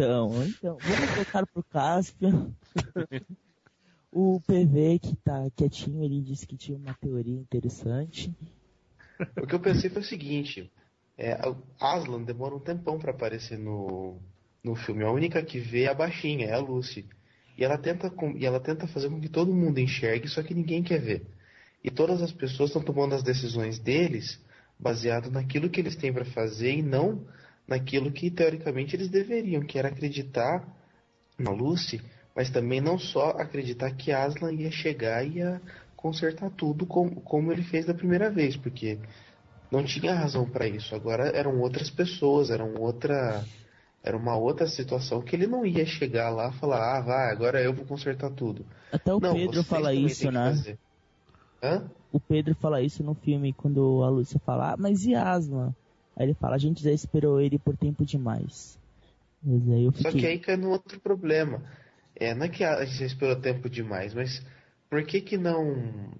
então, então, vamos voltar pro Caspian. o PV que tá quietinho, ele disse que tinha uma teoria interessante. O que eu pensei foi o seguinte: é, Aslan demora um tempão para aparecer no, no filme. A única que vê é a baixinha, é a Lucy. E ela tenta, e ela tenta fazer com que todo mundo enxergue, só que ninguém quer ver. E todas as pessoas estão tomando as decisões deles baseado naquilo que eles têm para fazer e não naquilo que teoricamente eles deveriam, que era acreditar na Lucy, mas também não só acreditar que Aslan ia chegar e ia consertar tudo como, como ele fez da primeira vez, porque não tinha razão para isso. Agora eram outras pessoas, eram outra era uma outra situação que ele não ia chegar lá e falar, ah, vai, agora eu vou consertar tudo. Até o não, Pedro fala isso, né? O Pedro fala isso no filme quando a Lúcia fala, ah, mas e Aslan? Aí ele fala, a gente já esperou ele por tempo demais. Fiquei... Só que aí cai no outro problema. É, não é que a gente já esperou tempo demais, mas por que que não...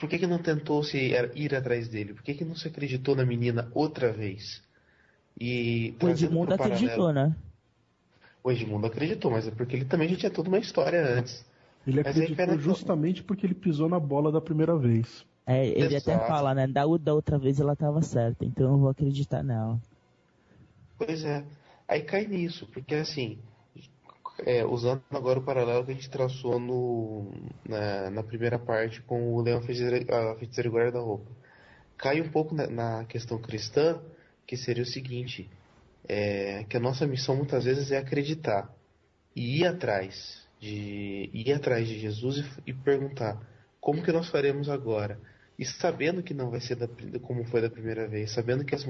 Por que que não tentou se ir atrás dele? Por que que não se acreditou na menina outra vez? E o Edmundo acreditou, né? O Edmundo acreditou, mas é porque ele também já tinha toda uma história antes. Ele acreditou justamente porque ele pisou na bola da primeira vez. É, ele Exato. até fala, né? Da, da outra vez ela estava certa, então eu vou acreditar nela. Pois é. Aí cai nisso, porque assim, é, usando agora o paralelo que a gente traçou no, na, na primeira parte com o Leão Feiticeiro Guarda-Roupa, cai um pouco na, na, questão cristã, que seria o seguinte: é, que a nossa missão muitas vezes é acreditar e ir atrás de ir atrás de Jesus e, e perguntar como que nós faremos agora e sabendo que não vai ser da, como foi da primeira vez, sabendo que, as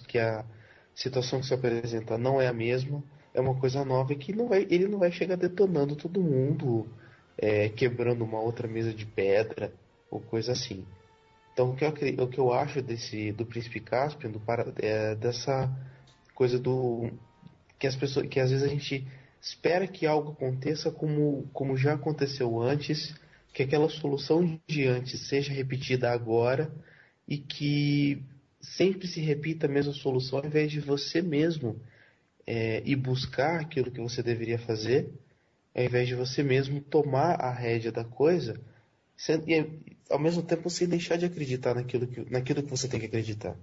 que a situação que se apresenta não é a mesma, é uma coisa nova e que não vai, ele não vai chegar detonando todo mundo, é, quebrando uma outra mesa de pedra ou coisa assim. Então o que eu, o que eu acho desse do príncipe Caspian, do é, dessa coisa do que as pessoas que às vezes a gente espera que algo aconteça como, como já aconteceu antes, que aquela solução de antes seja repetida agora e que sempre se repita a mesma solução ao invés de você mesmo é, ir buscar aquilo que você deveria fazer, ao invés de você mesmo tomar a rédea da coisa e ao mesmo tempo sem deixar de acreditar naquilo que, naquilo que você tem que acreditar.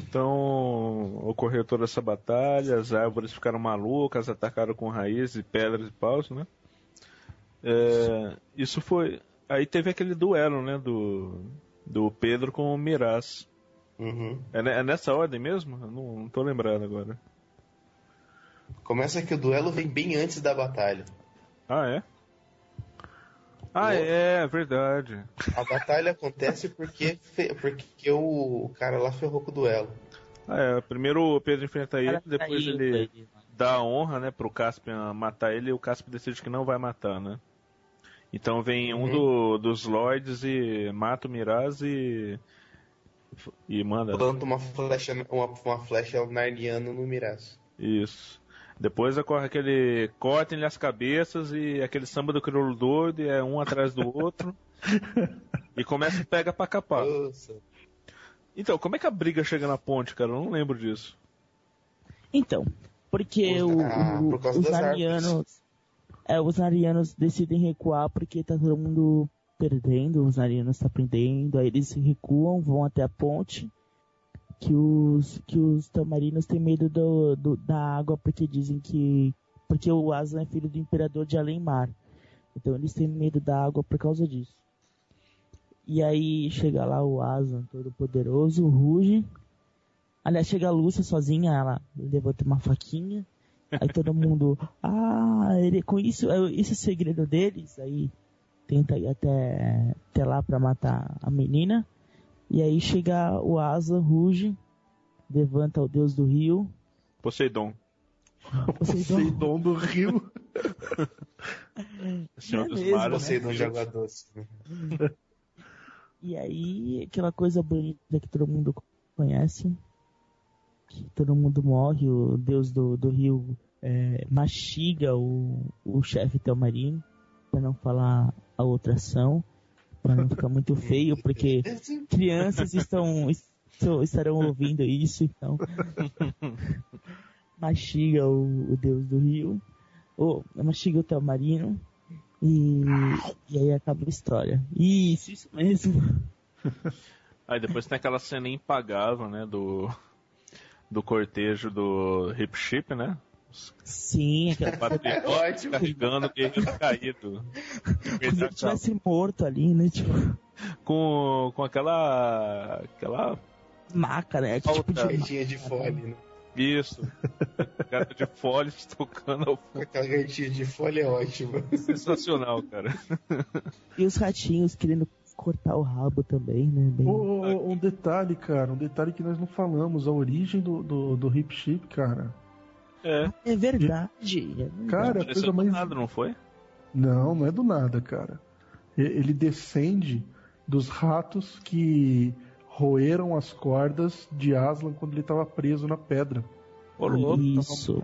Então ocorreu toda essa batalha, as árvores ficaram malucas, atacaram com raízes, pedras e paus, né? É, isso foi. Aí teve aquele duelo, né? Do, do Pedro com o Miraz. Uhum. É, é, nessa ordem mesmo? Eu não, não tô lembrado agora. Começa que o duelo vem bem antes da batalha. Ah, é? Ah, é, é, verdade. A batalha acontece porque, porque o, cara lá ferrou com o duelo. Ah, é, primeiro o Pedro enfrenta ele, depois ele dá a honra, né, pro Caspian matar ele e o Caspian decide que não vai matar, né? Então vem um uhum. do, dos Lords e mata o Miraz e e manda. Planta uma flecha, uma, uma flecha narniana no Miraz. Isso. Depois ocorre aquele cortem-lhe as cabeças e aquele samba do crioulo doido, e é um atrás do outro. e começa a pega pra capar. Nossa. Então, como é que a briga chega na ponte, cara? Eu não lembro disso. Então, porque o, ah, o, por os arianos. É, os arianos decidem recuar porque tá todo mundo perdendo, os arianos estão tá perdendo, aí eles recuam, vão até a ponte, que os, que os tamarinos têm medo do, do, da água porque dizem que, porque o Aslan é filho do imperador de Além-Mar, então eles têm medo da água por causa disso. E aí chega lá o Aslan todo poderoso, ruge, aliás chega a Lúcia sozinha, ela levanta uma faquinha, aí todo mundo, ah, ele, com isso, é, esse é o segredo deles, aí tenta ir até, até lá para matar a menina. E aí chega o Asa, ruge, levanta o deus do rio. Poseidon. Poseidon, Poseidon do rio. Senhor é dos mesmo, mares, Poseidon de água doce. E aí, aquela coisa bonita que todo mundo conhece, que todo mundo morre, o deus do, do rio é, mastiga o, o chefe Telmarino para não falar a outra ação, para não ficar muito feio, porque crianças estão, estarão ouvindo isso, então mastiga o, o deus do rio, ou mastiga o Telmarino, e, e aí acaba a história. Isso, isso mesmo. Aí depois tem aquela cena impagável, né, do, do cortejo do Hip Chip, né? Sim, aquela é ótimo. Carregando o guerreiro caído. Como se tivesse morto ali, né? Tipo... Com, com aquela. aquela. Maca, né? Que tipo de. de fole, né? Isso. Gata de folha tocando ao fundo. Aquela gatinha de folha é ótima. Sensacional, cara. E os ratinhos querendo cortar o rabo também, né? Bem... Oh, um detalhe, cara, um detalhe que nós não falamos, a origem do, do, do hip chip, cara. É. É verdade. É verdade. Cara, a coisa mais. nada, não foi? Não, não é do nada, cara. Ele descende dos ratos que roeram as cordas de Aslan quando ele estava preso na pedra. Isso.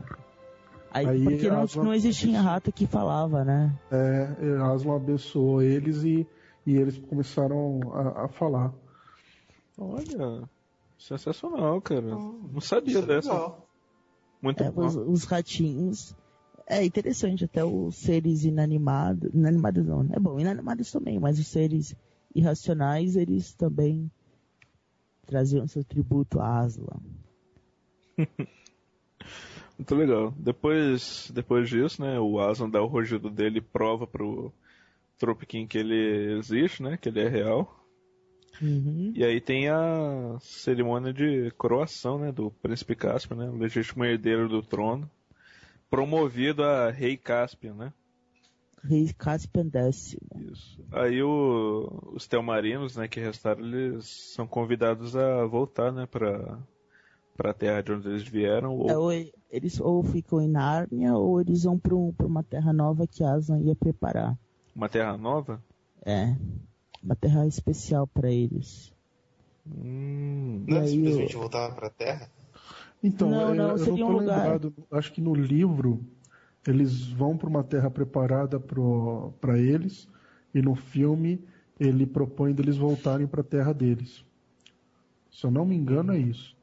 Aí, Aí porque não, Aslan... não existia rato que falava, né? É, Aslan abençoou eles e, e eles começaram a, a falar. Olha, sensacional, cara. não sabia dessa. Muito é, bom. Os, os, ratinhos. É interessante, até os seres inanimados. Inanimados não, né? É bom, inanimados também, mas os seres irracionais, eles também traziam seu tributo a Aslan. Muito legal. Depois, depois disso, né, o Aslan dá o rugido dele e prova pro Tropiquim que ele existe, né, que ele é real. Uhum. E aí tem a cerimônia de coroação, né, do príncipe Caspian, né, legítimo herdeiro do trono, promovido a rei Caspian, né. Rei Caspian X. Isso. Aí o, os telmarinos, né, que restaram, eles são convidados a voltar, né, para para a terra de onde eles vieram. Ou... É, ou... eles ou ficam em Nárnia ou eles vão para um, uma terra nova que Aslan ia preparar. Uma terra nova? É. Uma terra especial para eles. Hum. Não é simplesmente eu... voltar para a terra? Então, não, não, eu, seria não tô um lugar... lembrado. Acho que no livro eles vão para uma terra preparada para eles e no filme ele propõe deles voltarem para a terra deles. Se eu não me engano é isso.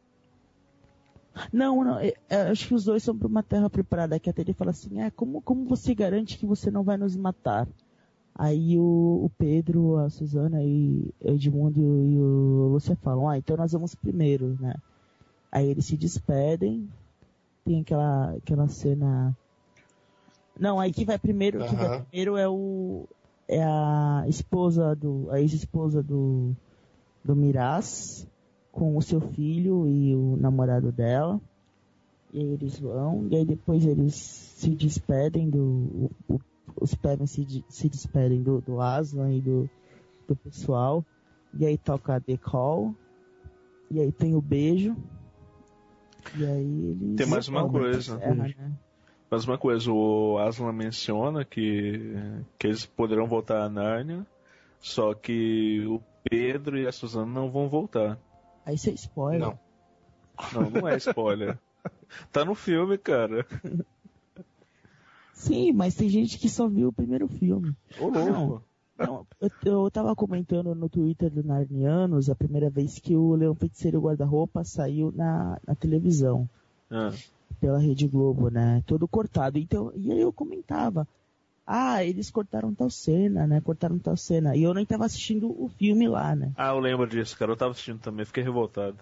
Não, não, é, é, acho que os dois são para uma terra preparada. Que até ele fala assim, é, como, como você garante que você não vai nos matar? Aí o, o Pedro, a Suzana e o Edmundo e o Lúcia falam, ah, então nós vamos primeiro, né? Aí eles se despedem, tem aquela, aquela cena não, aí que vai primeiro, uhum. que vai primeiro é o é a esposa do a ex-esposa do do Miraz com o seu filho e o namorado dela. E aí eles vão, e aí depois eles se despedem do. O, os Pevens se, se despedem do, do Aslan e do, do pessoal. E aí toca a The Call. E aí tem o beijo. E aí eles. Tem mais uma coisa. Terra, né? Mas uma coisa, o Aslan menciona que, que eles poderão voltar a Nárnia, só que o Pedro e a Suzana não vão voltar. Aí isso é spoiler. Não. Não, não é spoiler. tá no filme, cara. Sim, mas tem gente que só viu o primeiro filme. Ô, louco. Não, não eu, eu tava comentando no Twitter do Narnianos a primeira vez que o Leão Feiticeiro Guarda-Roupa saiu na, na televisão. Ah pela Rede Globo, né? Todo cortado. Então, e aí eu comentava, ah, eles cortaram tal cena, né? Cortaram tal cena. E eu nem tava assistindo o filme lá, né? Ah, eu lembro disso, cara. Eu tava assistindo também, fiquei revoltado.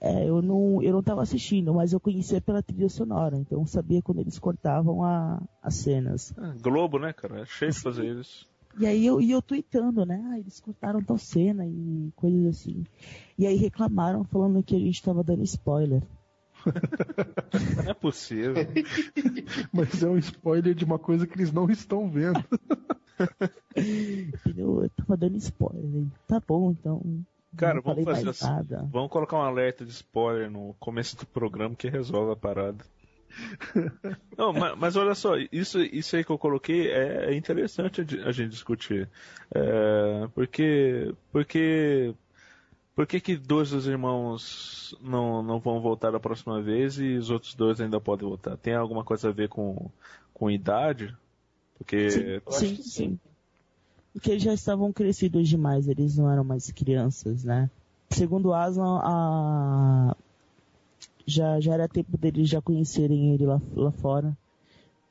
É, eu não, eu não tava assistindo, mas eu conhecia pela trilha sonora, então eu sabia quando eles cortavam a, as cenas. Ah, Globo, né, cara? É cheio de fazer isso. E aí eu, e eu tweetando, né? Ah, eles cortaram tal cena e coisas assim. E aí reclamaram falando que a gente tava dando spoiler. Não é possível. Mas é um spoiler de uma coisa que eles não estão vendo. Eu tava dando spoiler. Tá bom, então. Cara, vamos fazer assim. Nada. Vamos colocar um alerta de spoiler no começo do programa que resolve a parada. Não, mas, mas, olha só, isso, isso aí que eu coloquei é, é interessante a, a gente discutir. É, porque, porque por que, que dois dos irmãos não, não vão voltar da próxima vez e os outros dois ainda podem voltar? Tem alguma coisa a ver com, com idade? Porque. Sim, sim, sim. Porque eles já estavam crescidos demais, eles não eram mais crianças, né? Segundo Aslan, a... já, já era tempo deles já conhecerem ele lá, lá fora.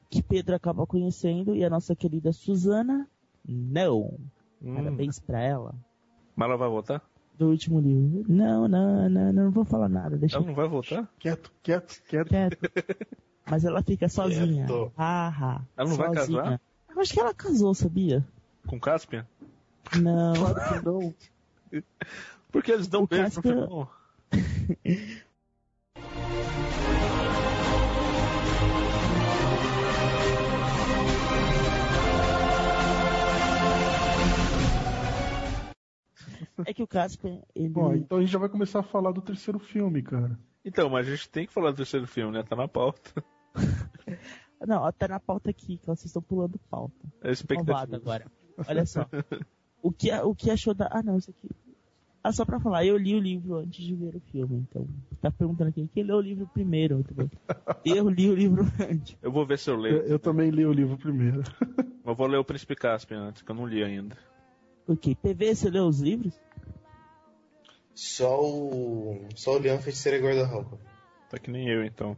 Que Pedro acaba conhecendo e a nossa querida Susana, não. Hum. Parabéns pra ela. Mas ela vai voltar? Do último livro. Não, não, não, não vou falar nada. Deixa ela não vai voltar? Quieto, quieto, quieto. quieto. Mas ela fica sozinha. Ah, ah, ela não sozinha. vai casar? Eu acho que ela casou, sabia? Com Caspian? Não. Claro que não. Porque eles dão o beijo Caspian... no final. É que o Caspian, ele... Bom, então a gente já vai começar a falar do terceiro filme, cara. Então, mas a gente tem que falar do terceiro filme, né? Tá na pauta. Não, tá na pauta aqui, que vocês estão pulando pauta. É expectativa. agora. Olha só. o, que, o que achou da... Ah, não, isso aqui... Ah, só pra falar, eu li o livro antes de ver o filme, então. Tá perguntando aqui, quem leu o livro primeiro? Eu li o livro antes. Eu vou ver se eu leio. Eu, eu também li o livro primeiro. Eu vou ler o Príncipe Caspian antes, que eu não li ainda. Ok, PV, você leu os livros? Só o. Só o Leão Feiticeiro e Guarda-Roupa. Tá que nem eu, então.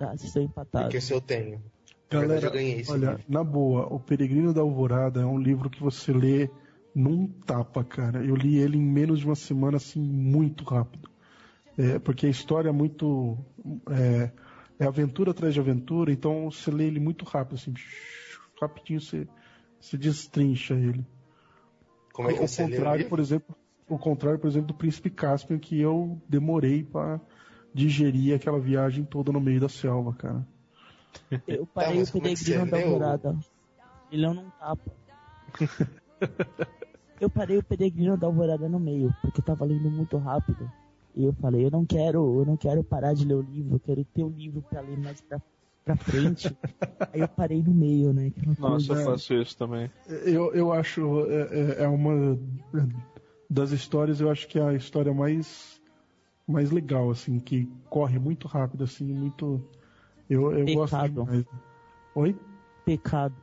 Ah, vocês estão empatados. Porque se eu tenho. Galera, eu ganhei esse olha, livro. na boa, O Peregrino da Alvorada é um livro que você lê num tapa, cara. Eu li ele em menos de uma semana, assim, muito rápido. É, porque a história é muito. É, é, aventura atrás de aventura, então você lê ele muito rápido, assim, rapidinho você, você destrincha ele. Como é que você contrário, lê por exemplo, o contrário, por exemplo, do Príncipe Caspian, que eu demorei para digerir aquela viagem toda no meio da selva, cara. Eu parei tá, o peregrino da alvorada. Ele não tapa. eu parei o peregrino da alvorada no meio, porque tava lendo muito rápido. E eu falei, eu não quero, eu não quero parar de ler o livro, eu quero ter o livro para ler mais pra, pra frente. Aí eu parei no meio, né? Nossa, eu faço isso também. Eu, eu acho, é, é, é uma das histórias, eu acho que é a história mais mais legal, assim, que corre muito rápido, assim, muito. Eu, eu gosto demais. Oi? Pecado.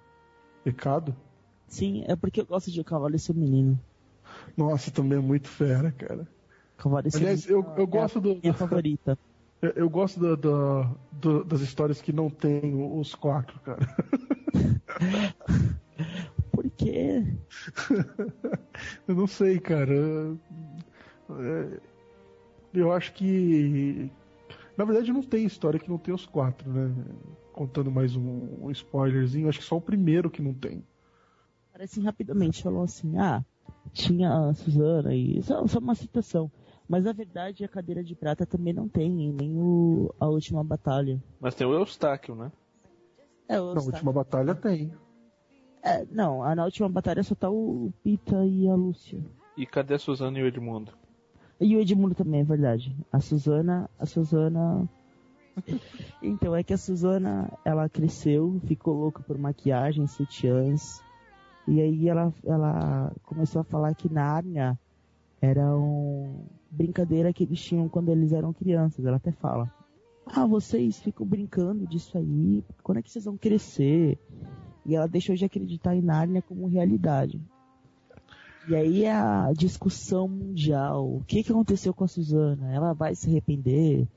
Pecado? Sim, é porque eu gosto de Cavalo e seu menino. Nossa, também é muito fera, cara. Cavalo seu Aliás, eu, eu é gosto do. Minha favorita. Eu, eu gosto do, do, do, das histórias que não tem os quatro, cara. Por quê? eu não sei, cara. Eu acho que. Na verdade, não tem história que não tem os quatro, né? Contando mais um, um spoilerzinho, acho que só o primeiro que não tem. Parece rapidamente, falou assim: ah, tinha a Suzana e. Só, só uma citação. Mas na verdade a cadeira de prata também não tem, nem o, a última batalha. Mas tem o Eustáquio, né? É, o Eustáquio. Na última batalha tem. É, não, na última batalha só tá o Pita e a Lúcia. E cadê a Suzana e o Edmundo? E o Edmundo também, é verdade. A Suzana, a Suzana... então, é que a Suzana, ela cresceu, ficou louca por maquiagem, sutiãs. E aí ela, ela começou a falar que Nárnia era uma brincadeira que eles tinham quando eles eram crianças. Ela até fala, ah, vocês ficam brincando disso aí, quando é que vocês vão crescer? E ela deixou de acreditar em Nárnia como realidade. E aí a discussão mundial, o que, que aconteceu com a Suzana? Ela vai se arrepender?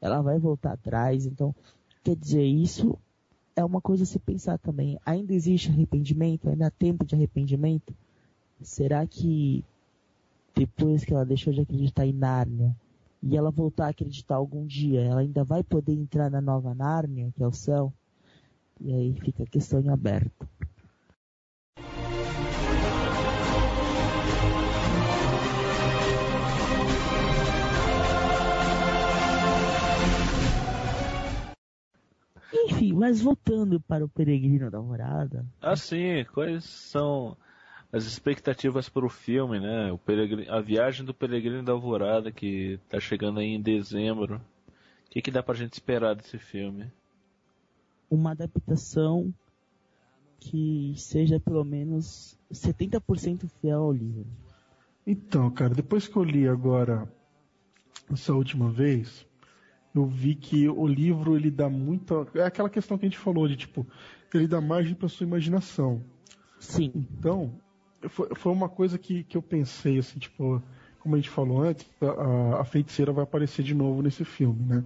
Ela vai voltar atrás? Então, quer dizer, isso é uma coisa a se pensar também. Ainda existe arrependimento? Ainda há tempo de arrependimento? Será que depois que ela deixou de acreditar em Nárnia e ela voltar a acreditar algum dia, ela ainda vai poder entrar na nova Nárnia, que é o céu? E aí fica a questão em aberto. Mas voltando para o Peregrino da Alvorada. Ah, sim, quais são as expectativas para o filme, né? O Peregrino, a viagem do Peregrino da Alvorada que está chegando aí em dezembro. O que, que dá pra gente esperar desse filme? uma adaptação que seja pelo menos 70% fiel ao livro. Então, cara, depois que eu li agora essa última vez, eu vi que o livro ele dá muita. É aquela questão que a gente falou de tipo, ele dá margem para sua imaginação. Sim. Então, foi, foi uma coisa que, que eu pensei, assim, tipo, como a gente falou antes, a, a feiticeira vai aparecer de novo nesse filme, né?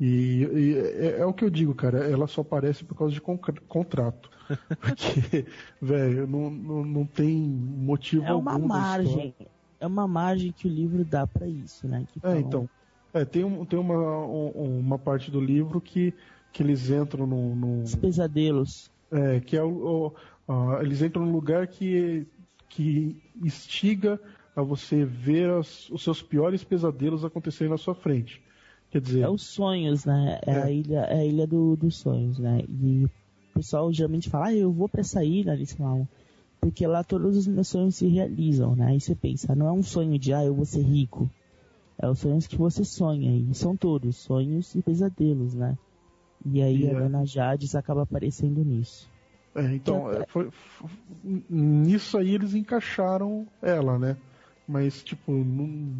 E, e é, é, o que eu digo, cara, ela só aparece por causa de contrato. Porque, velho, não, não, não tem motivo é uma algum. Margem, é uma margem que o livro dá para isso, né? Que é, então. É, tem, um, tem uma, um, uma parte do livro que, que eles entram no, no... Os pesadelos. É, que é o, o uh, eles entram num lugar que, que instiga a você ver as, os seus piores pesadelos acontecerem na sua frente. Quer dizer. É os sonhos, né? É, é. a ilha, é a ilha do, dos sonhos, né? E o pessoal geralmente fala, ah, eu vou para essa ilha, eles falam. Porque lá todos os meus sonhos se realizam, né? Aí você pensa, não é um sonho de, ah, eu vou ser rico. É os sonhos que você sonha, e são todos sonhos e pesadelos, né? E aí e a é... Dona Jades acaba aparecendo nisso. É, então, é, foi, foi, nisso aí eles encaixaram ela, né? Mas, tipo, não,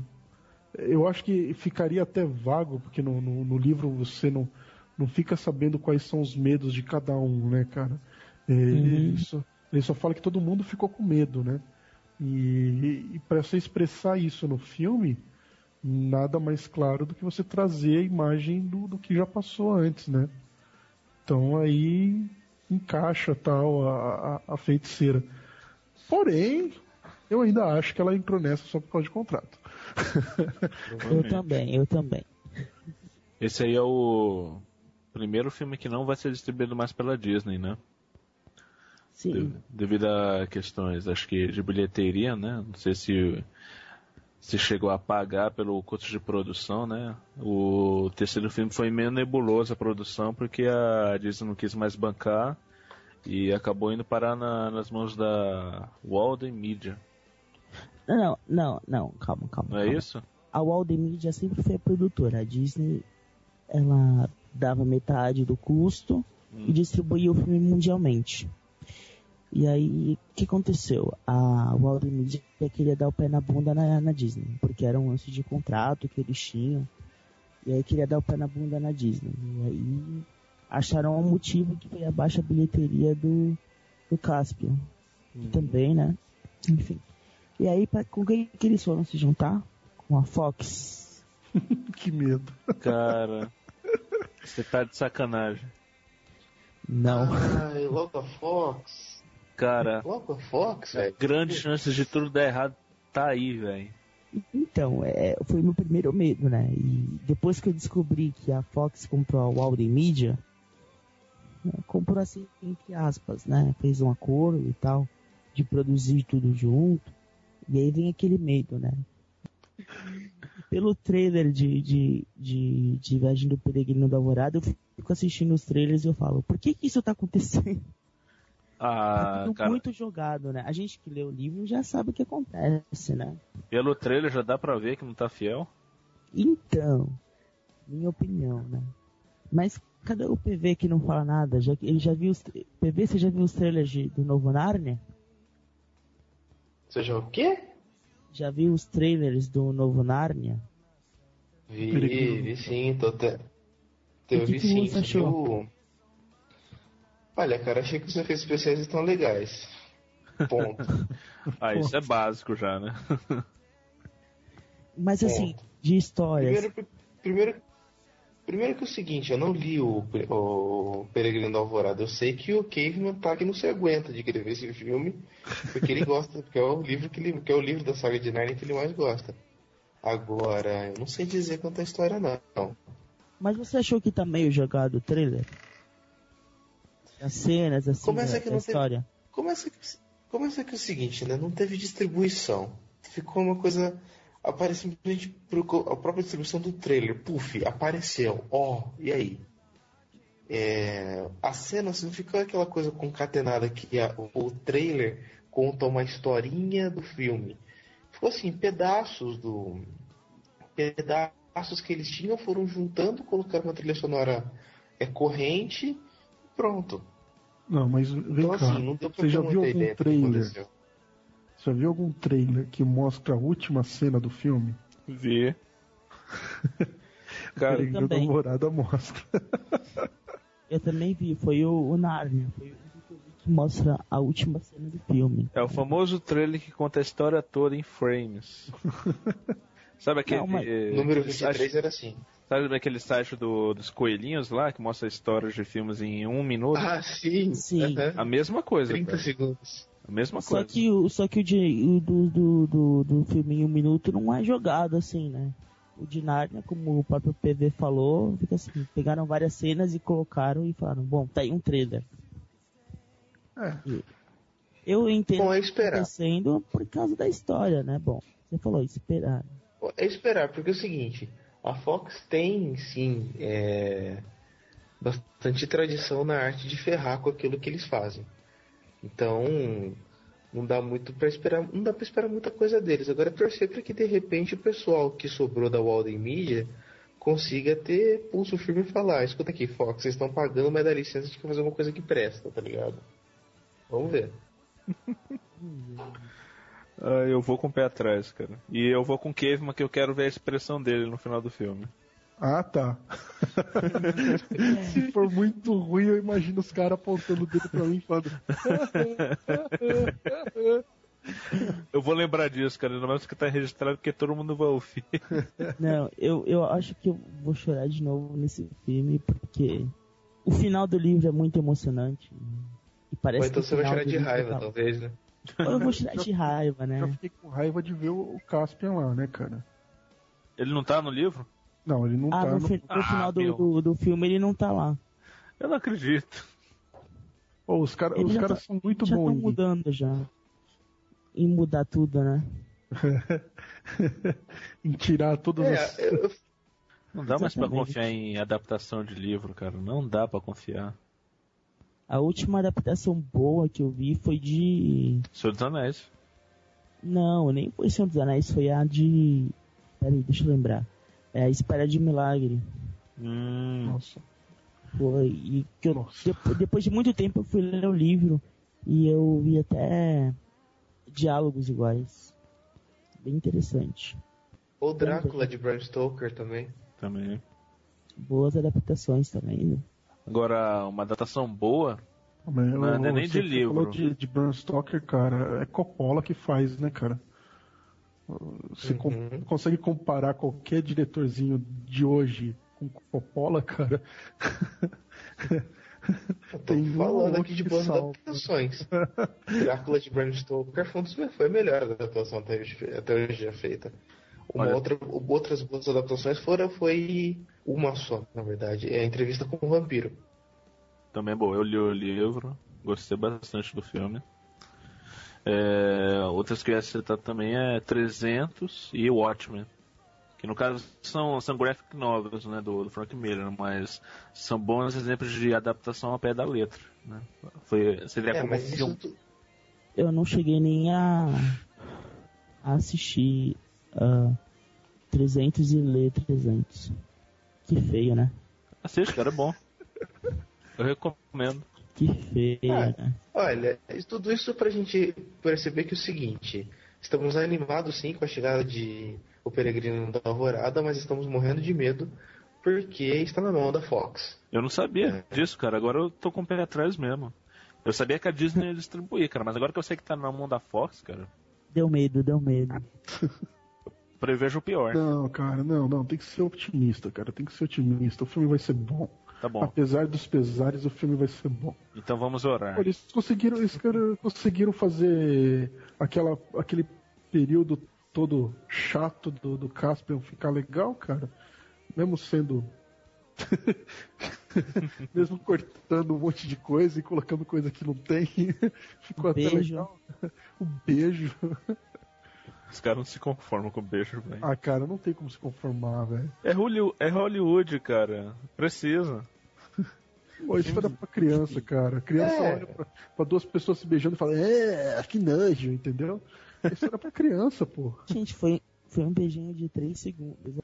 eu acho que ficaria até vago, porque no, no, no, livro você não, não fica sabendo quais são os medos de cada um, né, cara? É, uhum. ele, só, ele, só, fala que todo mundo ficou com medo, né? E, e para você expressar isso no filme, nada mais claro do que você trazer a imagem do, do que já passou antes, né? Então aí encaixa tal a, a, a feiticeira. Porém, eu ainda acho que ela entrou nessa só por causa de contrato. eu também, eu também. Esse aí é o primeiro filme que não vai ser distribuído mais pela Disney, né? Sim. De, devido a questões, acho que de bilheteria, né? Não sei se se chegou a pagar pelo custo de produção, né? O terceiro filme foi meio nebuloso a produção porque a Disney não quis mais bancar e acabou indo parar na, nas mãos da Walden Media. Não, não, não, calma, calma. Não é calma. isso? A Walden Media sempre foi a produtora. A Disney, ela dava metade do custo hum. e distribuía o filme mundialmente. E aí, o que aconteceu? A Walt Media queria dar o pé na bunda na, na, Disney, porque era um lance de contrato que eles tinham. E aí queria dar o pé na bunda na Disney. E aí acharam um motivo que foi a baixa bilheteria do, do Caspian. Uhum. Também, né? Enfim. E aí, pra, com quem que eles foram se juntar? Com a Fox. que medo. Cara, você tá de sacanagem. Não. Ai, logo a Fox. Cara, Fox, velho. Grandes chances de tudo dar errado tá aí, velho. Então, é, foi meu primeiro medo, né? E depois que eu descobri que a Fox comprou a Walden Media, né, comprou assim, entre aspas, né? Fez um acordo e tal, de produzir tudo junto. E aí vem aquele medo, né? Pelo trailer de, de, de, de Viagem do Peregrino da Alvorada, eu fico assistindo os trailers e eu falo, por que que isso tá acontecendo? Ah, é tudo cara... muito jogado, né? A gente que lê o livro já sabe o que acontece, né? Pelo trailer já dá pra ver que não tá fiel? Então, minha opinião, né? Mas cadê o PV que não fala nada? Já, ele já viu os PV, você já viu os trailers de, do novo Narnia? Você já o quê? Já viu os trailers do novo Narnia? Vi, vi sim, tô até. Eu vi sim, viu? Olha, cara, achei que os efeitos especiais estão legais. Ponto. ah, isso é básico já, né? Mas assim, Ponto. de histórias. Primeiro, primeiro, primeiro que é o seguinte, eu não li o, o Peregrino da Alvorada. Eu sei que o Caveman tá que não se aguenta de querer ver esse filme, porque ele gosta, porque é o livro que ele, que é o livro da saga de Narnia que ele mais gosta. Agora, eu não sei dizer quanto a história não. Mas você achou que tá meio jogado o trailer? As cenas, assim, começa que da, história. Teve, começa, que, começa que é o seguinte, né? Não teve distribuição. Ficou uma coisa... Aparece simplesmente a própria distribuição do trailer. Puf, apareceu. Ó, oh, e aí? É, a cena assim, não ficou aquela coisa concatenada que a, o trailer conta uma historinha do filme. Ficou assim, pedaços do. Pedaços que eles tinham foram juntando, colocaram uma trilha sonora é, corrente pronto. Não, mas vem então, cá. Assim, você já viu algum trailer? Você já viu algum trailer que mostra a última cena do filme? Vi. Cara, a namorada mostra. Eu também vi, foi o, o Narnia. Foi o que mostra a última cena do filme. É o famoso trailer que conta a história toda em frames. Sabe aquele. Não, mas... Número 23 era assim. Sabe aquele site do, dos coelhinhos lá, que mostra histórias de filmes em um minuto? Ah, sim. Sim. A mesma coisa. 30 cara. segundos. A mesma só coisa. Que o, só que o, de, o do, do, do, do filme em um minuto não é jogado assim, né? O de Narnia, como o próprio PV falou, fica assim, pegaram várias cenas e colocaram e falaram, bom, tá aí um trailer. É. Eu entendo bom, é o que está acontecendo por causa da história, né? Bom, você falou, esperar. É esperar, porque é o seguinte, a Fox tem sim é, bastante tradição na arte de ferrar com aquilo que eles fazem. Então, não dá muito para esperar, não dá para esperar muita coisa deles. Agora torcer para que de repente o pessoal que sobrou da Walden Media consiga ter pulso firme e falar, escuta aqui, Fox, vocês estão pagando, mas dá licença, quer fazer alguma coisa que presta, tá ligado? Vamos ver. Ah, eu vou com o pé atrás, cara. E eu vou com o Caveman, que eu quero ver a expressão dele no final do filme. Ah, tá. Se for muito ruim, eu imagino os caras apontando o dedo pra mim e falando. eu vou lembrar disso, cara. Não mais que tá registrado porque todo mundo vai ouvir. Não, eu, eu acho que eu vou chorar de novo nesse filme porque o final do livro é muito emocionante. E parece Ou então você vai chorar de raiva, tá... talvez, né? Eu vou chorar de raiva, né? Eu fiquei com raiva de ver o Caspian lá, né, cara? Ele não tá no livro? Não, ele não ah, tá. No, no... no final do, do, do, filme ele não tá lá. Eu não acredito. Oh, os, cara, os caras tá, são muito já bons. Já mudando já. Em mudar tudo, né? em tirar todas é, as... eu... Não dá mais pra confiar em adaptação de livro, cara. Não dá pra confiar. A última adaptação boa que eu vi foi de. Senhor dos Anéis. Não, nem foi Senhor dos Anéis, foi a de. Peraí, deixa eu lembrar. É a Espera de Milagre. Hum. Nossa. Foi. E que eu, depois, depois de muito tempo eu fui ler o livro e eu vi até diálogos iguais. Bem interessante. O Drácula de Bram Stoker também. Também. Boas adaptações também, né? Agora, uma adaptação boa. Mas, não, é nem de livro. De, de Bram Stoker, cara, é Coppola que faz, né, cara? Você uhum. com, consegue comparar qualquer diretorzinho de hoje com Coppola, cara? Eu tô Tem falando aqui de boas adaptações. Drácula de Bram Stoker foi, foi a melhor adaptação até hoje, até hoje já feita. Uma Olha. outra, outras boas adaptações foram, foi uma só, na verdade. É a entrevista com o vampiro. Também é bom. Eu li o livro, gostei bastante do filme. É, outras que eu ia citar também é 300 e Watchmen. Que no caso são, são graphic novels né, do, do Frank Miller, mas são bons exemplos de adaptação ao pé da letra. Né? Foi, seria é, como um... tu... Eu não cheguei nem a, a assistir uh, ah, 300 e ler 300. Que feio, né? Assiste, cara, é bom. Eu recomendo. Que feio, ah, né? Olha, tudo isso pra gente perceber que é o seguinte: estamos animados sim com a chegada de O Peregrino da Alvorada, mas estamos morrendo de medo porque está na mão da Fox. Eu não sabia é. disso, cara. Agora eu tô com o pé atrás mesmo. Eu sabia que a Disney ia distribuir, cara, mas agora que eu sei que tá na mão da Fox, cara. Deu medo, deu medo. prevejo o pior. Não, cara, não, não. Tem que ser otimista, cara. Tem que ser otimista. O filme vai ser bom. Tá bom. Apesar dos pesares, o filme vai ser bom. Então vamos orar. Eles conseguiram, eles conseguiram fazer aquela, aquele período todo chato do, do Caspian ficar legal, cara. Mesmo sendo. Mesmo cortando um monte de coisa e colocando coisa que não tem. Ficou um até beijo. legal. Um beijo. Os caras não se conformam com beijo, velho. Ah, cara, não tem como se conformar, velho. É Hollywood, é Hollywood, cara. Precisa. Pô, isso era pra criança, cara. A criança é. olha pra, pra, duas pessoas se beijando e fala, é, que nojo, entendeu? Isso era pra criança, pô. Gente, foi, foi um beijinho de três segundos.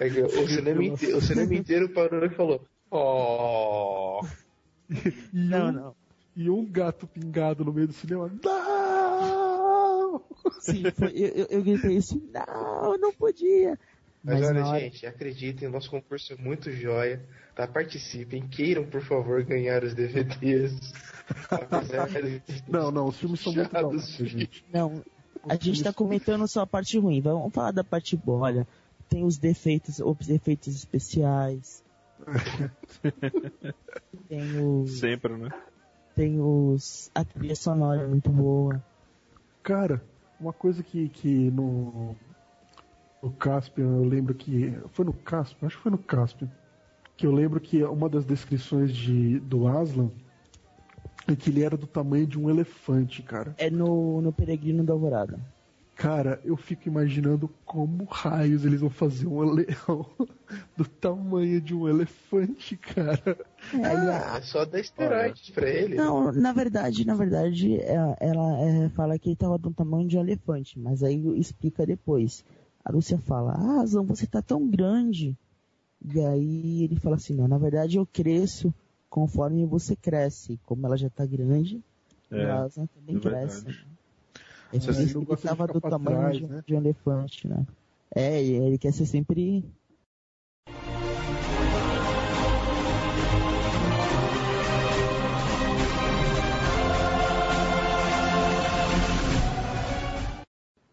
É o, cinema inteiro, o cinema inteiro parou e falou: Oh! não, não e um gato pingado no meio do cinema. Não! Sim, foi, eu, eu, gritei assim, não, não podia. Mas, Mas olha, hora... gente, acreditem, nosso concurso é muito joia. Tá? Participem, queiram, por favor, ganhar os DVDs. não, não, os filmes são muito bons, gente. Não, a gente tá comentando só a parte ruim. Vamos falar da parte boa. Olha, tem os defeitos, os efeitos especiais. tem os. Sempre, né? Tem os. A trilha sonora é muito boa. Cara, uma coisa que, que no. No Caspian, eu lembro que. Foi no Caspian? Acho que foi no Caspian. Que eu lembro que uma das descrições de, do Aslan é que ele era do tamanho de um elefante, cara. É no, no Peregrino da Alvorada. Cara, eu fico imaginando como raios eles vão fazer um leão do tamanho de um elefante, cara. É, ah, só dar esteroides pra ele. Não, na verdade, na verdade, é, ela é, fala que ele tava do tamanho de um elefante, mas aí explica depois. A Lúcia fala, ah, Zão, você tá tão grande. E aí ele fala assim, não, na verdade eu cresço conforme você cresce. Como ela já tá grande, é, a Zão também é cresce. Verdade. Ele, ele, ele tava do tamanho trás, de, né? de um elefante, né? É, ele quer ser sempre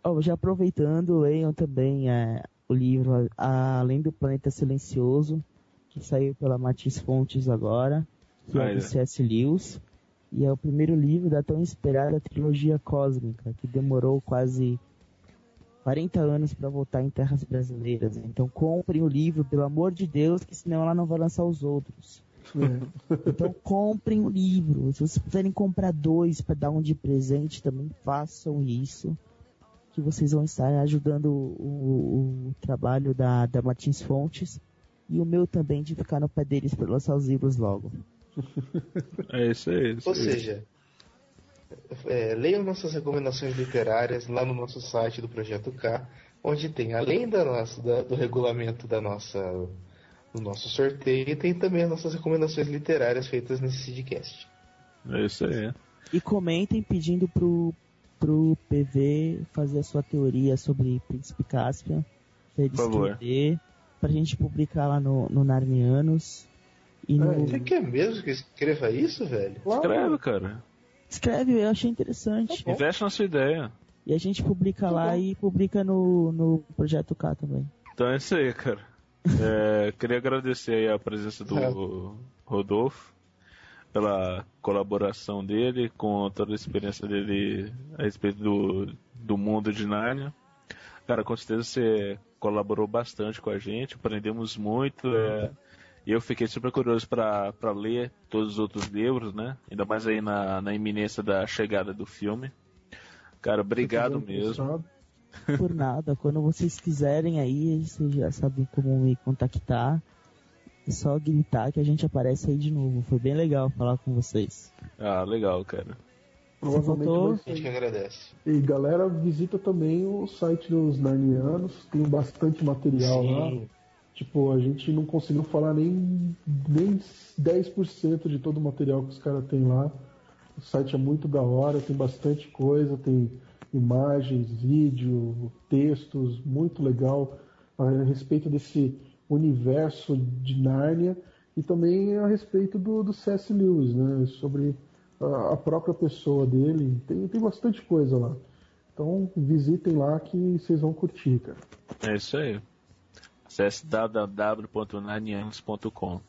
Oh, já aproveitando, leiam também é, o livro Além do Planeta Silencioso, que saiu pela Matisse Fontes agora, que ah, é do C.S. Lewis. E é o primeiro livro da tão esperada trilogia cósmica, que demorou quase 40 anos para voltar em terras brasileiras. Então comprem o livro, pelo amor de Deus, que senão ela não vai lançar os outros. É. Então comprem o livro. Se vocês puderem comprar dois para dar um de presente, também façam isso que vocês vão estar ajudando o, o, o trabalho da, da Martins Fontes e o meu também de ficar no pé deles para lançar os livros logo. É isso aí. Ou seja, é, leiam nossas recomendações literárias lá no nosso site do Projeto K, onde tem, além da nossa, da, do regulamento da nossa, do nosso sorteio, tem também as nossas recomendações literárias feitas nesse Sidcast. É isso aí. E comentem pedindo pro, pro PV fazer a sua teoria sobre Príncipe Caspian, pra ele escrever, pra gente publicar lá no, no Narnianos. E no... Você quer mesmo que escreva isso, velho? Escreve, cara. Escreve, eu achei interessante. Tá Investe na sua ideia. E a gente publica tá lá bom. e publica no, no Projeto K também. Então é isso aí, cara. É, queria agradecer a presença do é. Rodolfo pela colaboração dele, com toda a experiência dele a respeito do, do mundo de Narnia. Cara, com certeza você colaborou bastante com a gente, aprendemos muito. É, e eu fiquei super curioso para ler todos os outros livros, né? Ainda mais aí na, na iminência da chegada do filme. Cara, obrigado mesmo. Por nada, quando vocês quiserem aí, vocês já sabem como me contactar. É só gritar que a gente aparece aí de novo. Foi bem legal falar com vocês. Ah, legal, cara. Provavelmente a gente que agradece. E galera, visita também o site dos Narnianos, tem bastante material Sim. lá. Tipo, a gente não conseguiu falar nem, nem 10% de todo o material que os caras têm lá. O site é muito da hora, tem bastante coisa, tem imagens, vídeo, textos, muito legal a respeito desse universo de Nárnia e também a respeito do, do C.S. Lewis, né? Sobre a, a, própria pessoa dele. Tem, tem bastante coisa lá. Então visitem lá que vocês vão curtir, cara. É isso aí. Acesse www.narnianos.com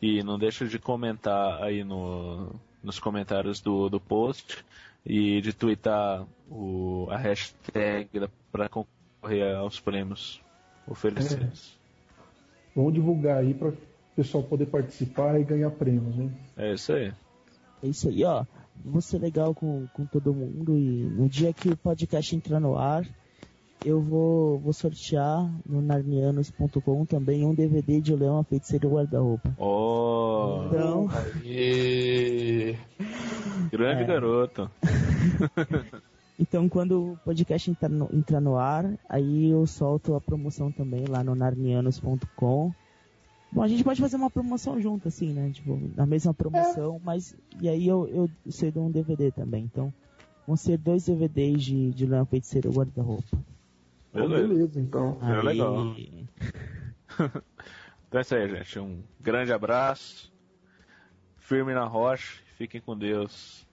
e não deixa de comentar aí no, nos comentários do, do post e de twittar o, a hashtag para concorrer aos prêmios oferecidos. É. Vamos divulgar aí para o pessoal poder participar e ganhar prêmios, né? É isso aí. É isso aí, ó. Vou ser legal com, com todo mundo e no dia que o podcast entrar no ar, eu vou, vou sortear no narnianos.com também um DVD de Leão a Feiticeira Guarda-Roupa. Oh! Então... Aê. Grande é. garoto. Então, quando o podcast entrar no, entrar no ar, aí eu solto a promoção também lá no narnianos.com. Bom, a gente pode fazer uma promoção junto, assim, né? Tipo, na mesma promoção, é. mas. E aí eu, eu cedo um DVD também. Então, vão ser dois DVDs de, de Leão Feiticeiro Guarda-Roupa. Beleza. Beleza, então. Aí, é legal. então é isso aí, gente. Um grande abraço. Firme na rocha. Fiquem com Deus.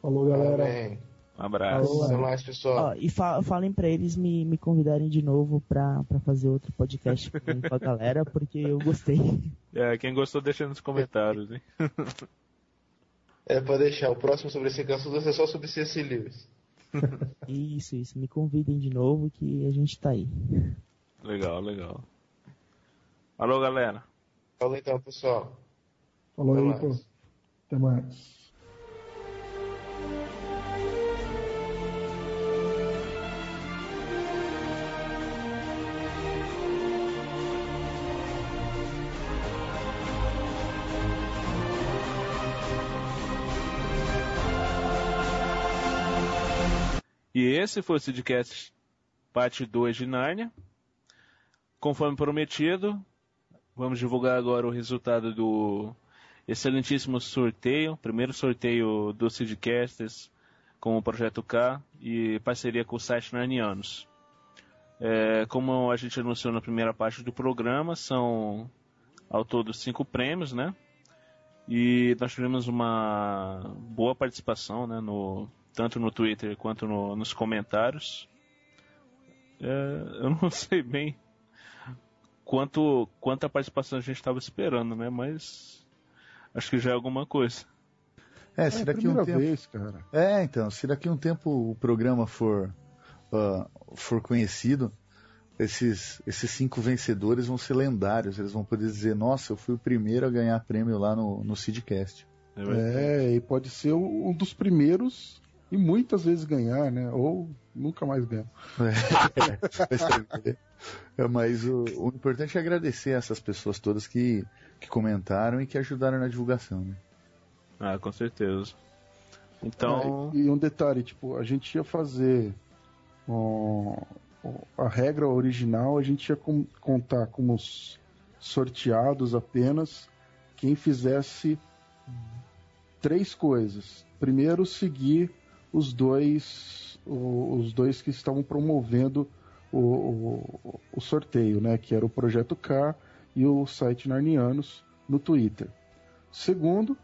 Falou, galera. Amém. Um abraço. Até mais, pessoal. Ó, e fa falem pra eles me, me convidarem de novo pra, pra fazer outro podcast com a galera, porque eu gostei. É, quem gostou deixa nos comentários, hein? É, pode deixar. O próximo sobre esse caso é só sobre C.S. Lewis. Isso, isso. Me convidem de novo que a gente tá aí. Legal, legal. Alô, galera. Falou então, pessoal. Falou Até aí, pô. Até mais. E esse foi o Sidcast parte 2 de Nárnia. Conforme prometido, vamos divulgar agora o resultado do excelentíssimo sorteio, primeiro sorteio do Sidcasters com o Projeto K e parceria com o site Narnianos. É, como a gente anunciou na primeira parte do programa, são ao todo cinco prêmios, né? E nós tivemos uma boa participação né, no, tanto no Twitter quanto no, nos comentários. É, eu não sei bem quanto quanta participação a gente estava esperando, né? Mas acho que já é alguma coisa. É, se é daqui um tempo. Vez, cara. É, então, se daqui um tempo o programa for uh, for conhecido, esses esses cinco vencedores vão ser lendários. Eles vão poder dizer, nossa, eu fui o primeiro a ganhar prêmio lá no no Seedcast. É, é e pode ser um dos primeiros e muitas vezes ganhar, né? Ou nunca mais ganhar. É, é, mas o, o, importante é agradecer essas pessoas todas que, que comentaram e que ajudaram na divulgação, né? Ah, com certeza. Então. É, e um detalhe, tipo, a gente ia fazer um, a regra original, a gente ia com, contar como sorteados apenas quem fizesse três coisas. Primeiro, seguir os dois, os dois que estavam promovendo o, o, o, sorteio, né, que era o Projeto K e o site Narnianos no Twitter. Segundo,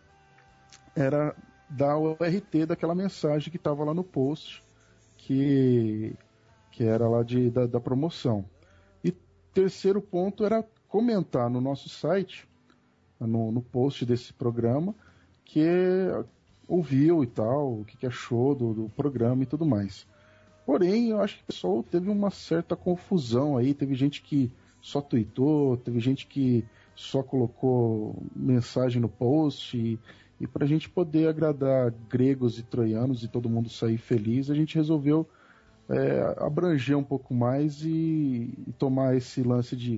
era dar o RT daquela mensagem que estava lá no post, que, que era lá de, da, da promoção. E terceiro ponto era comentar no nosso site, no, no post desse programa, que ouviu e tal, o que, que achou do, do, programa e tudo mais. Porém, eu acho que o pessoal teve uma certa confusão aí. Teve gente que só tweetou, teve gente que só colocou mensagem no post. E, e para a gente poder agradar gregos e troianos e todo mundo sair feliz, a gente resolveu é, abranger um pouco mais e, e tomar esse lance de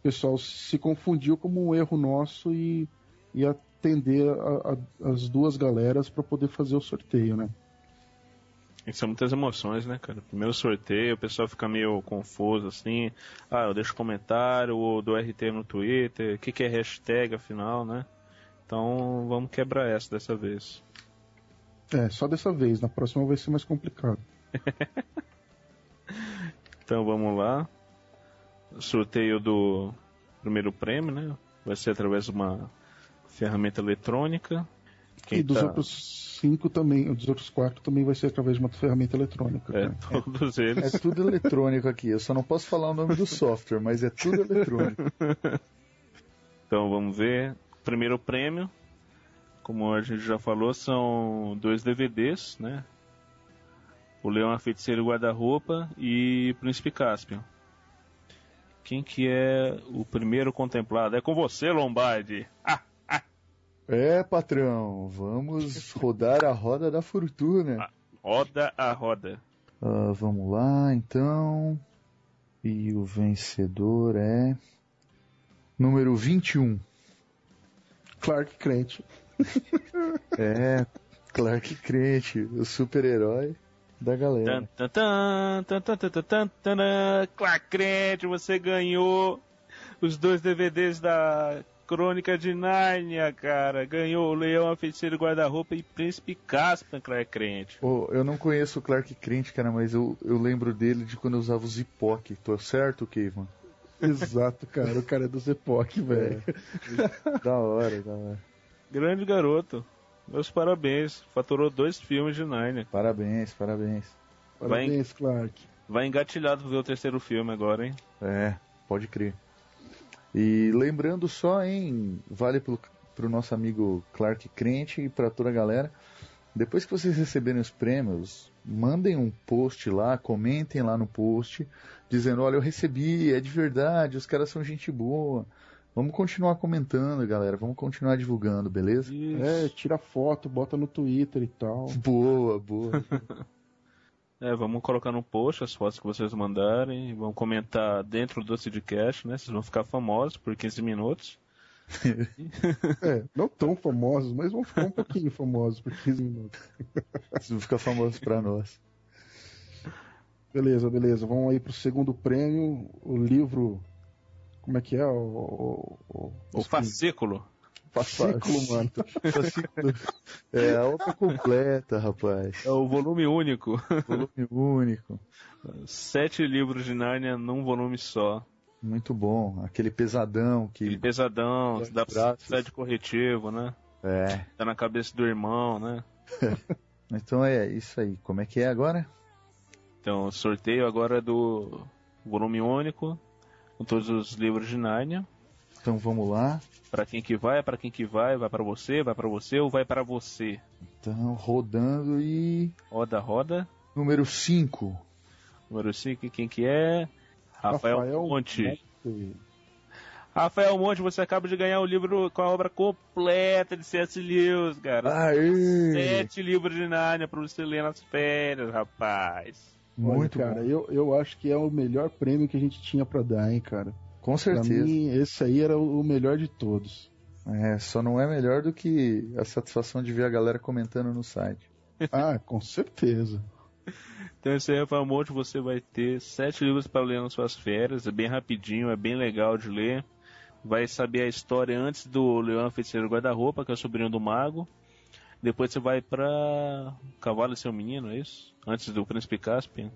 o pessoal se confundiu como um erro nosso e, e a, atender a, a, as duas galeras para poder fazer o sorteio, né? São muitas emoções, né, cara? Primeiro sorteio, o pessoal fica meio confuso assim. Ah, eu deixo comentário, ou do RT no Twitter, o que, que é hashtag afinal, né? Então vamos quebrar essa dessa vez. É, só dessa vez, na próxima vai ser mais complicado. então vamos lá. Sorteio do primeiro prêmio, né? Vai ser através de uma ferramenta eletrônica. Quem e dos tá... outros cinco também, dos outros quatro também vai ser através de uma ferramenta eletrônica. É, né? todos é, eles. É tudo eletrônico aqui. Eu só não posso falar o nome do software, mas é tudo eletrônico. então vamos ver. Primeiro prêmio, como a gente já falou, são dois DVDs, né? O Leão a Feiticeiro Guarda-Roupa e Príncipe Caspian. Quem que é o primeiro contemplado? É com você, Lombardi. Ah! É, patrão, vamos rodar a roda da fortuna. roda a roda. Uh, vamos lá, então. E o vencedor é. Número 21. Clark Crente. é, Clark Crente, o super-herói da galera. Clark Crente, você ganhou os dois DVDs da Crônica de Nárnia, cara. Ganhou o Leão, a Feiticeira Guarda-Roupa e Príncipe Caspian, Clark Crente. Oh, eu não conheço o Clark Crente, cara, mas eu, eu lembro dele de quando eu usava o Zipoc. Tô certo, Kevin? Exato, cara. O cara é do velho. É. da hora, da hora. Grande garoto. Meus parabéns. Faturou dois filmes de Narnia. Parabéns, parabéns. Parabéns, vai, Clark. Vai engatilhado ver o terceiro filme agora, hein? É, pode crer. E lembrando só, hein, vale pro, pro nosso amigo Clark Crente e para toda a galera. Depois que vocês receberem os prêmios, mandem um post lá, comentem lá no post, dizendo: olha, eu recebi, é de verdade, os caras são gente boa. Vamos continuar comentando, galera. Vamos continuar divulgando, beleza? Isso. É, tira foto, bota no Twitter e tal. Boa, boa. é, vamos colocar no post as fotos que vocês mandarem. Vamos comentar dentro do Sidcast, né? Vocês vão ficar famosos por 15 minutos. é, não tão famosos, mas vão ficar um pouquinho famosos por 15 minutos. vão ficar famosos para nós. Beleza, beleza. Vamos aí pro segundo prêmio, o livro. Como é que é? O, o, o, o fascículo. Fascículo, mano. Fascículo. É a obra completa, rapaz. É o volume único. Volume único. Sete livros de Nárnia num volume só. Muito bom. Aquele pesadão que. Aquele pesadão, dá pra precisar de corretivo, né? É. Tá na cabeça do irmão, né? então é isso aí. Como é que é agora? Então, sorteio agora do volume único, com todos os livros de Nárnia. Então vamos lá. Para quem que vai, para quem que vai, vai para você, vai para você ou vai para você? Então, rodando e roda, roda. Número 5. Número 5, quem que é? Rafael, Rafael Monte. Monte. Rafael Monte, você acaba de ganhar o livro com a obra completa de C.S. Lewis, cara. Aê. Sete livros de Nárnia para você ler nas férias, rapaz. Muito, Olha, cara. Eu, eu acho que é o melhor prêmio que a gente tinha para dar, hein, cara. Com certeza. Pra mim, esse aí era o melhor de todos. É, só não é melhor do que a satisfação de ver a galera comentando no site. ah, com certeza. Então esse aí, Rafael Monte, você vai ter sete livros para ler nas suas férias. É bem rapidinho, é bem legal de ler. Vai saber a história antes do Leão Feiticeiro Guarda-Roupa, que é o sobrinho do mago. Depois você vai para Cavalo e seu Menino, é isso? Antes do Príncipe Caspian.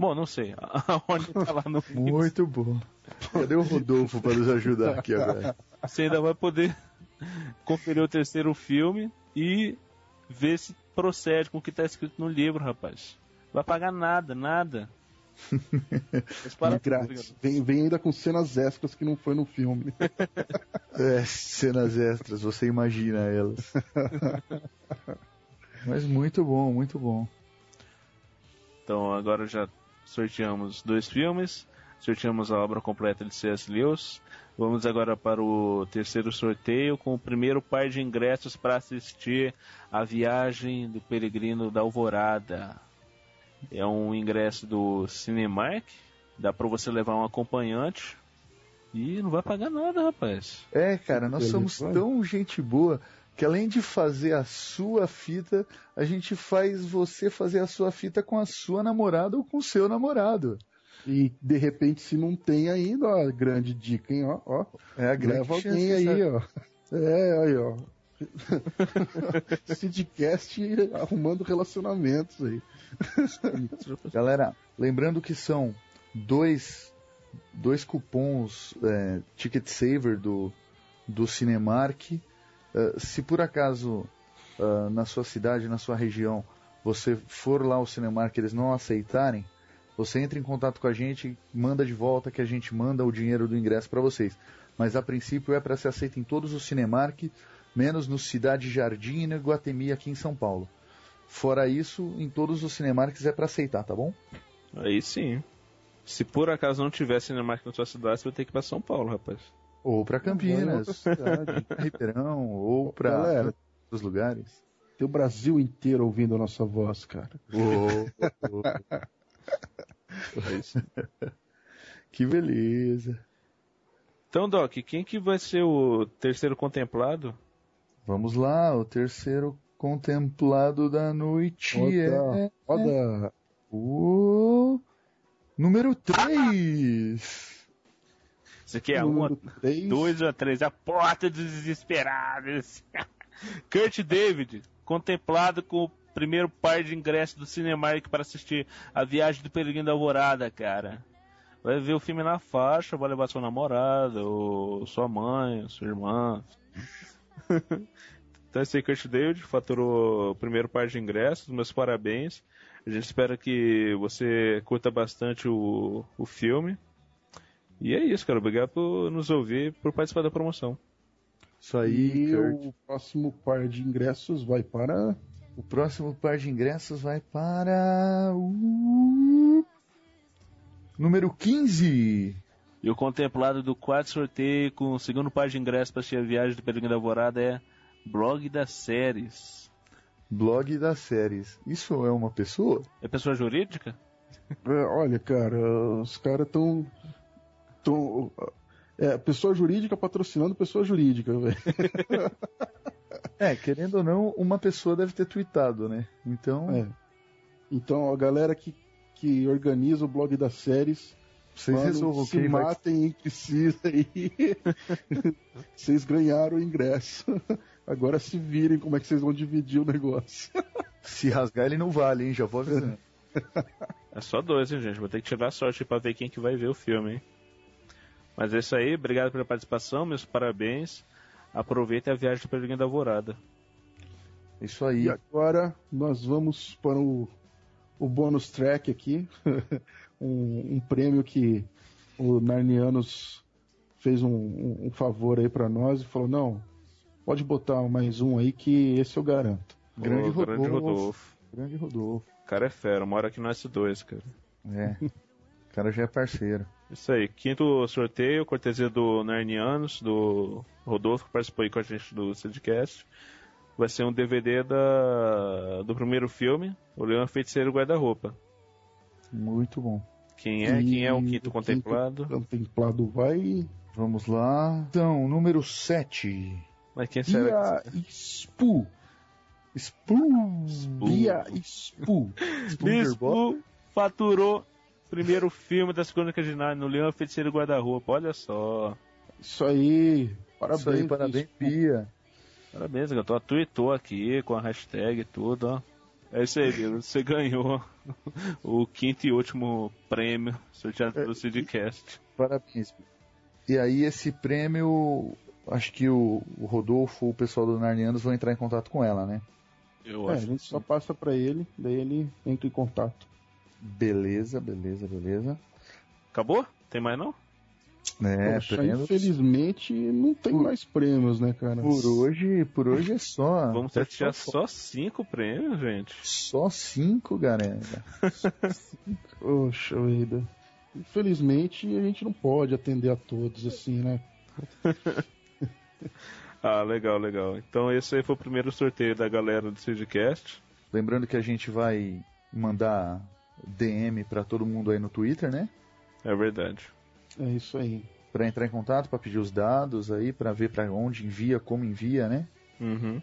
Bom, não sei. Aonde tá lá no Muito bom. Cadê o Rodolfo para nos ajudar aqui agora? Você ainda vai poder conferir o terceiro filme e ver se procede com o que está escrito no livro, rapaz vai pagar nada, nada. grátis. Vem, vem ainda com cenas extras que não foi no filme. é, cenas extras, você imagina elas. Mas muito bom, muito bom. Então agora já sorteamos dois filmes, sorteamos a obra completa de C.S. Lewis. Vamos agora para o terceiro sorteio com o primeiro par de ingressos para assistir a viagem do peregrino da Alvorada. É um ingresso do Cinemark. Dá pra você levar um acompanhante. E não vai pagar nada, rapaz. É, cara, nós somos tão gente boa que além de fazer a sua fita, a gente faz você fazer a sua fita com a sua namorada ou com o seu namorado. E de repente, se não tem ainda, ó, grande dica, hein? Ó, ó. É a grande Leva alguém aí, ó. É, aí, ó. Sidcast arrumando relacionamentos aí. Galera, lembrando que são dois, dois cupons é, Ticket Saver do, do Cinemark. Uh, se por acaso uh, na sua cidade, na sua região, você for lá ao Cinemark e eles não aceitarem, você entra em contato com a gente, manda de volta que a gente manda o dinheiro do ingresso para vocês. Mas a princípio é para ser aceito em todos os Cinemark, menos no Cidade Jardim e no Guatemi aqui em São Paulo. Fora isso, em todos os Cinemarks é para aceitar, tá bom? Aí sim. Se por acaso não tiver Cinemark na sua cidade, você vai ter que ir pra São Paulo, rapaz. Ou para Campinas, pra Ribeirão, ou para outros lugares. Tem o Brasil inteiro ouvindo a nossa voz, cara. Oh, oh, oh. que beleza. Então, Doc, quem que vai ser o terceiro contemplado? Vamos lá, o terceiro contemplado da noite roda, é. Roda. O. Número 3. Isso aqui é um, dois ou três. A porta dos desesperados. Kurt David, contemplado com o primeiro par de ingressos do Cinemark para assistir A Viagem do Peregrino da Alvorada, cara. vai ver o filme na faixa, vai levar sua namorada, sua mãe, sua irmã. então esse aí, Kurt David faturou o primeiro par de ingressos, meus parabéns. A gente espera que você curta bastante o, o filme. E é isso, cara. Obrigado por nos ouvir por participar da promoção. Isso aí, e Kurt. o próximo par de ingressos vai para. O próximo par de ingressos vai para. O... Número 15. E o contemplado do quarto sorteio com o segundo par de ingressos para assistir a viagem do Pedro da Alvorada é Blog das Séries. Blog das Séries. Isso é uma pessoa? É pessoa jurídica? É, olha, cara, os caras estão Tô, é, pessoa jurídica patrocinando pessoa jurídica, velho. é, querendo ou não, uma pessoa deve ter tweetado, né? Então. É. Então, a galera que, que organiza o blog das séries. Vocês mano, resolvam se matem vai... entre si aí. vocês ganharam o ingresso. Agora se virem como é que vocês vão dividir o negócio. se rasgar ele não vale, hein? Já vou avisando. É só dois, hein, gente? Vou ter que tirar sorte pra ver quem que vai ver o filme, hein? Mas é isso aí, obrigado pela participação, meus parabéns. Aproveite a viagem do Pedrinho da Alvorada. Isso aí. E agora nós vamos para o, o bônus track aqui. um, um, prêmio que o Narnianos fez um, um, um favor aí para nós e falou: não, pode botar mais um aí que esse eu garanto. Grande, oh, Rodolfo, grande Rodolfo. Grande Rodolfo. O cara é fera, mora aqui no S2, cara. É. O cara já é parceiro. Isso aí, quinto sorteio, cortesia do Narnianos, do Rodolfo, que participou aí com a gente do Sidcast. Vai ser um DVD da, do primeiro filme, O Leão Feiticeiro Guarda-Roupa. Muito bom. Quem é? E Quem é o quinto contemplado? Quinto contemplado vai. Vamos lá. Então, número 7. Mas quem será? Bia Spu. Spu. Bia Spu. Spu faturou primeiro filme das Crônicas de Narnia, no Leão Feiticeiro Guarda-Roupa. Olha só. Isso aí. Parabéns, Isso aí, parabéns, Pia. Parabéns, eu tô tweetou aqui com a hashtag e tudo, ó. É isso aí, Você ganhou o quinto e último prêmio sorteado pelo é, Sidcast. Parabéns. E aí, esse prêmio, acho que o, o Rodolfo, o pessoal do Narnianos vão entrar em contato com ela, né? Eu é, acho. A gente só passa para ele, daí ele entra em contato. Beleza, beleza, beleza. Acabou? Tem mais não? É, Poxa, prêmios... infelizmente não tem por... mais prêmios, né, cara? Por hoje, por hoje é só. Vamos ter só, só cinco prêmios, gente. Só cinco, galera. Poxa vida. Infelizmente a gente não pode atender a todos assim, né? ah, legal, legal. Então esse aí foi o primeiro sorteio da galera do Sidcast. Lembrando que a gente vai mandar DM para todo mundo aí no Twitter, né? É verdade. É isso aí. Para entrar em contato, para pedir os dados aí, para ver para onde envia, como envia, né? Uhum.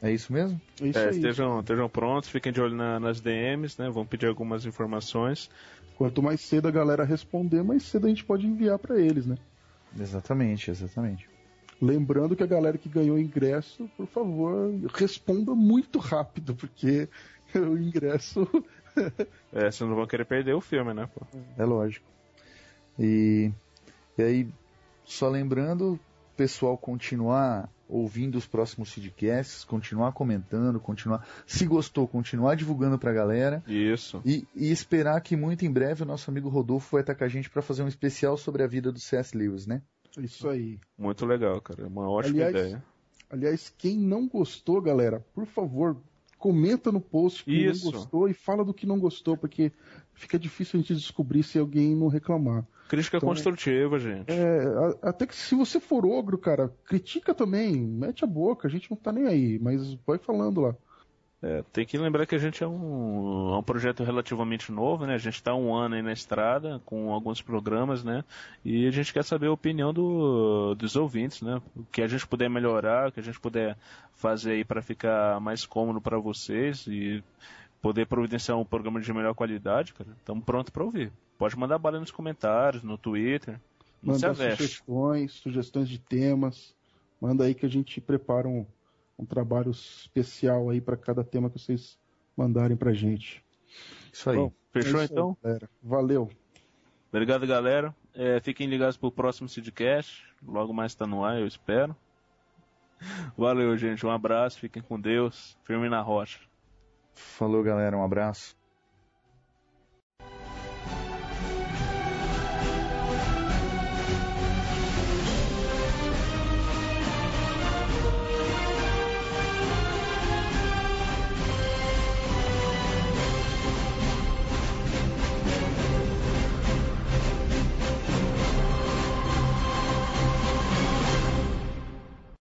É isso mesmo? É isso é, estejam, estejam prontos, fiquem de olho na, nas DMs, né? Vão pedir algumas informações. Quanto mais cedo a galera responder, mais cedo a gente pode enviar para eles, né? Exatamente, exatamente. Lembrando que a galera que ganhou ingresso, por favor, responda muito rápido, porque o ingresso é, vocês não vão querer perder o filme, né? Pô? É lógico. E, e aí, só lembrando, pessoal continuar ouvindo os próximos feedcasts, continuar comentando, continuar. Se gostou, continuar divulgando pra galera. Isso. E, e, esperar que muito em breve o nosso amigo Rodolfo vai estar com a gente para fazer um especial sobre a vida do C.S. Lewis, né? Isso aí. Muito legal, cara. É uma ótima aliás, ideia. Aliás, quem não gostou, galera, por favor, comenta no post que Isso. não gostou e fala do que não gostou, porque fica difícil a gente descobrir se alguém não reclamar. Crítica então, construtiva, gente. É, até que se você for ogro, cara, critica também, mete a boca, a gente não tá nem aí, mas vai falando lá. É, tem que lembrar que a gente é um, é um projeto relativamente novo, né? A gente está um ano aí na estrada com alguns programas, né? E a gente quer saber a opinião do, dos ouvintes, né? O que a gente puder melhorar, o que a gente puder fazer aí para ficar mais cômodo para vocês e poder providenciar um programa de melhor qualidade, cara. Estamos prontos para ouvir. Pode mandar bala nos comentários, no Twitter. Manda sugestões, sugestões de temas. Manda aí que a gente prepara um um trabalho especial aí para cada tema que vocês mandarem pra gente. Isso aí. Bom, Fechou é isso então? Aí, Valeu. Obrigado, galera. É, fiquem ligados pro próximo Sidcast. Logo mais está no ar, eu espero. Valeu, gente. Um abraço. Fiquem com Deus. Firme na rocha. Falou, galera. Um abraço.